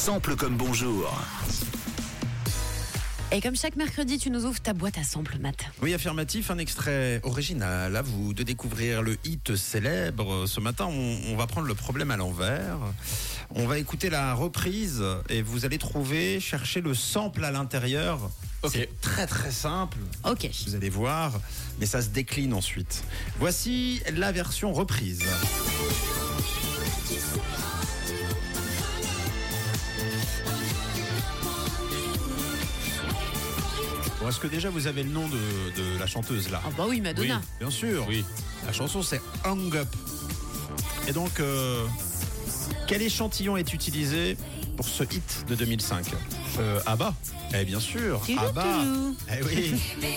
Sample comme bonjour. Et comme chaque mercredi, tu nous ouvres ta boîte à samples, Matt. Oui, affirmatif, un extrait original à vous de découvrir le hit célèbre. Ce matin, on, on va prendre le problème à l'envers. On va écouter la reprise et vous allez trouver, chercher le sample à l'intérieur. Ok. C'est très très simple. Ok. Vous allez voir, mais ça se décline ensuite. Voici la version reprise. Est-ce que déjà vous avez le nom de, de la chanteuse là? Ah bah oui, Madonna. Bien sûr. Oui. La chanson c'est Hang Up. Et donc, euh, quel échantillon est utilisé pour ce hit de 2005 Euh, Abba. Eh bien sûr, Abba. Eh oui.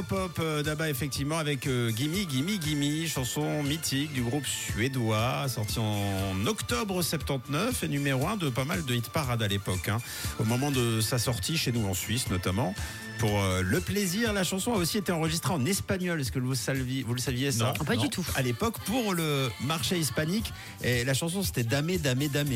L'Europop euh, d'Abba, effectivement, avec euh, Gimme, Gimme, Gimme, chanson mythique du groupe suédois, sorti en octobre 79 et numéro 1 de pas mal de hit parades à l'époque. hein. Au moment de sa sortie, chez nous en Suisse notamment. Pour euh, le plaisir, la chanson a aussi été enregistrée en espagnol. Est-ce que vous, saviez- vous le saviez ça? Non. Ah, pas du tout. À l'époque, pour le marché hispanique, et la chanson c'était Dame, Dame, Dame.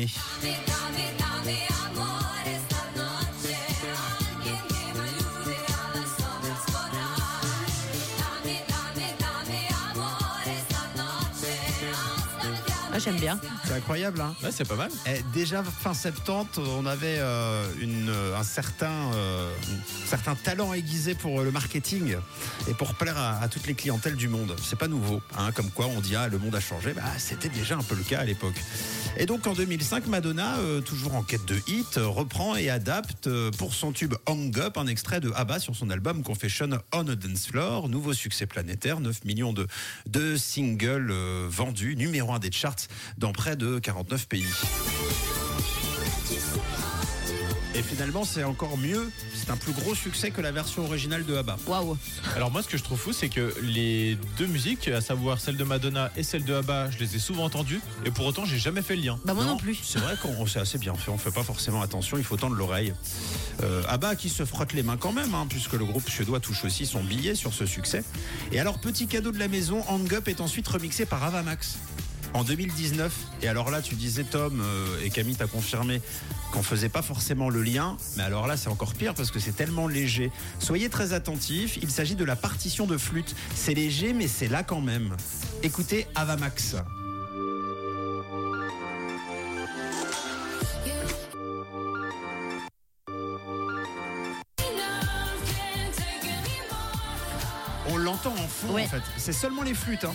Ah, j'aime bien. C'est incroyable, hein Ouais, c'est pas mal. Eh, déjà fin 70, on avait euh, une, un certain, euh, un certain talent aiguisé pour le marketing et pour plaire à, à toutes les clientèles du monde. C'est pas nouveau, hein, comme quoi on dit ah le monde a changé. Bah, c'était déjà un peu le cas à l'époque. Et donc en 2005, Madonna, euh, toujours en quête de hit, euh, reprend et adapte euh, pour son tube Hang Up un extrait de ABBA sur son album Confession on a Dance Floor, nouveau succès planétaire, 9 millions de, de singles euh, vendus, numéro 1 des charts dans près de 49 pays. Et finalement, c'est encore mieux. C'est un plus gros succès que la version originale de ABBA. Waouh. Alors moi, ce que je trouve fou, c'est que les deux musiques, à savoir celle de Madonna et celle de Abba, je les ai souvent entendues, et pour autant, j'ai jamais fait le lien. Bah, moi non, plus. C'est vrai qu'on c'est assez bien fait. On fait pas forcément attention. Il faut tendre l'oreille. Euh, ABBA qui se frotte les mains quand même, hein, puisque le groupe suédois touche aussi son billet sur ce succès. Et alors, petit cadeau de la maison, Hang Up est ensuite remixé par Avamax. En 2019, et alors là tu disais Tom euh, et Camille t'a confirmé qu'on faisait pas forcément le lien, mais alors là c'est encore pire parce que c'est tellement léger. Soyez très attentifs, il s'agit de la partition de flûte. C'est léger mais c'est là quand même. Écoutez Avamax. On l'entend en fond Ouais. en fait. C'est seulement les flûtes. hein.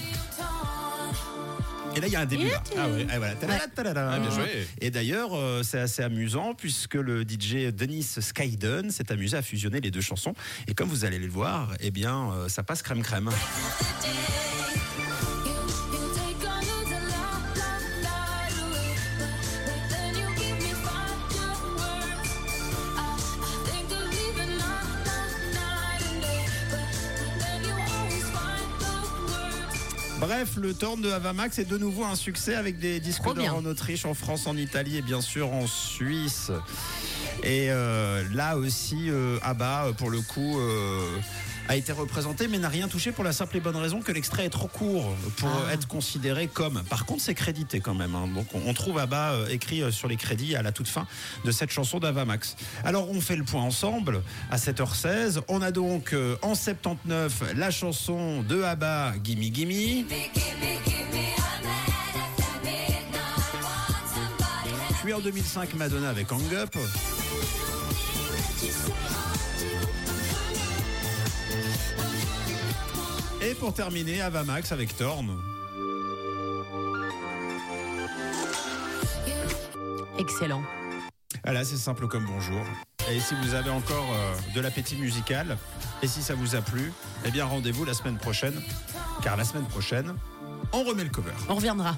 Et là, il y a un début. Là. Ah ouais. Et voilà. Tadada, tadada. Ah, bien joué. Et d'ailleurs, euh, c'est assez amusant puisque le DJ Denis Skyden s'est amusé à fusionner les deux chansons. Et comme vous allez le voir, eh bien, euh, ça passe crème crème. Bref, le Torn de Havamax est de nouveau un succès avec des disques d'or en Autriche, en France, en Italie et bien sûr en Suisse. Et euh, là aussi, euh, ABBA, euh, pour le coup, euh, a été représenté, mais n'a rien touché pour la simple et bonne raison que l'extrait est trop court pour Ah. être considéré comme. Par contre, c'est crédité quand même. hein. Donc, on, trouve ABBA euh, écrit euh, sur les crédits à la toute fin de cette chanson d'Avamax. Alors, on fait le point ensemble à 7h16. On a donc euh, en 79 la chanson de ABBA, Gimme Gimme. Puis en 2005, Madonna avec Hang Up. Et pour terminer, Avamax avec Torn. Excellent. Voilà, c'est simple comme bonjour. Et si vous avez encore euh, de l'appétit musical, et si ça vous a plu, eh bien rendez-vous la semaine prochaine, car la semaine prochaine, on remet le cover. On reviendra.